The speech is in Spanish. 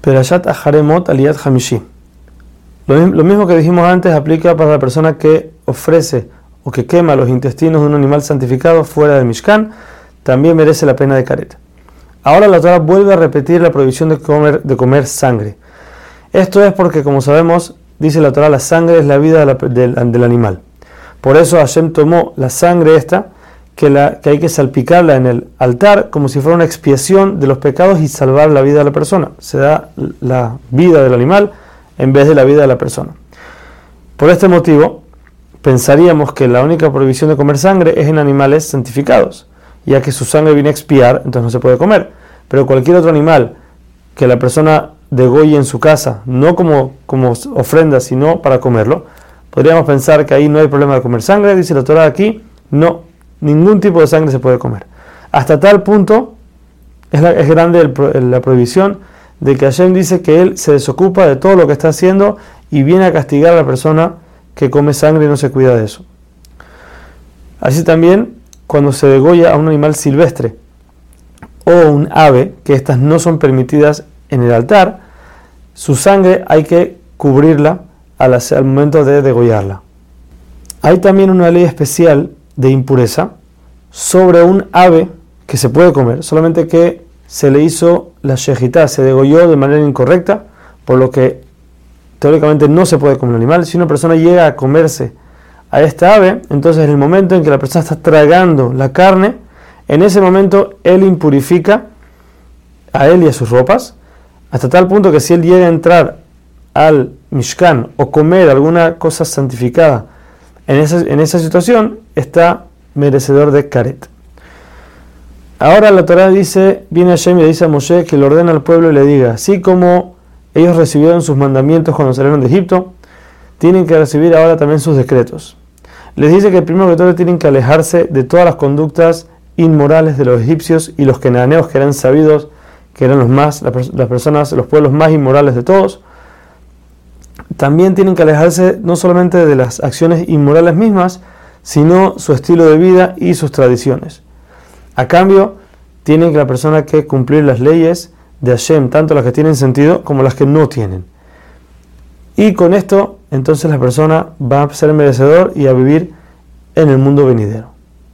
Perashat Aharemot Aliyat Hamishi. Lo mismo que dijimos antes aplica para la persona que ofrece o que quema los intestinos de un animal santificado fuera del Mishkan, también merece la pena de careta. Ahora la Torah vuelve a repetir la prohibición de comer, de comer sangre. Esto es porque, como sabemos, dice la Torah, la sangre es la vida del, animal. Por eso Hashem tomó la sangre esta, que, la, que hay que salpicarla en el altar como si fuera una expiación de los pecados y salvar la vida de la persona. Se da la vida del animal en vez de la vida de la persona. Por este motivo, pensaríamos que la única prohibición de comer sangre es en animales santificados, ya que su sangre viene a expiar, entonces no se puede comer. Pero cualquier otro animal que la persona degolle en su casa, no como, como ofrenda, sino para comerlo, podríamos pensar que ahí no hay problema de comer sangre, dice la Torah aquí, no, ningún tipo de sangre se puede comer. Hasta tal punto es, grande la prohibición de que Hashem dice que él se desocupa de todo lo que está haciendo y viene a castigar a la persona que come sangre y no se cuida de eso. Así también cuando se degolla a un animal silvestre o un ave, que estas no son permitidas en el altar, su sangre hay que cubrirla al, al momento de degollarla. Hay también una ley especial de impureza sobre un ave que se puede comer, solamente que se le hizo la shejitá, se degolló de manera incorrecta, por lo que teóricamente no se puede comer el animal. Si una persona llega a comerse a esta ave, entonces en el momento en que la persona está tragando la carne, en ese momento él impurifica a él y a sus ropas, hasta tal punto que si él llega a entrar al Mishkan o comer alguna cosa santificada en esa, situación, está merecedor de caret. Ahora la Torah dice, viene Hashem y le dice a Moshe que le ordena al pueblo y le diga, así como ellos recibieron sus mandamientos cuando salieron de Egipto, tienen que recibir ahora también sus decretos. Les dice que primero que todo tienen que alejarse de todas las conductas inmorales de los egipcios y los kenaneos que eran sabidos que eran los más, las personas, los pueblos más inmorales de todos. También tienen que alejarse no solamente de las acciones inmorales mismas, sino su estilo de vida y sus tradiciones. A cambio, tiene que la persona que cumplir las leyes de Hashem, tanto las que tienen sentido como las que no tienen. Y con esto, entonces la persona va a ser merecedor y a vivir en el mundo venidero.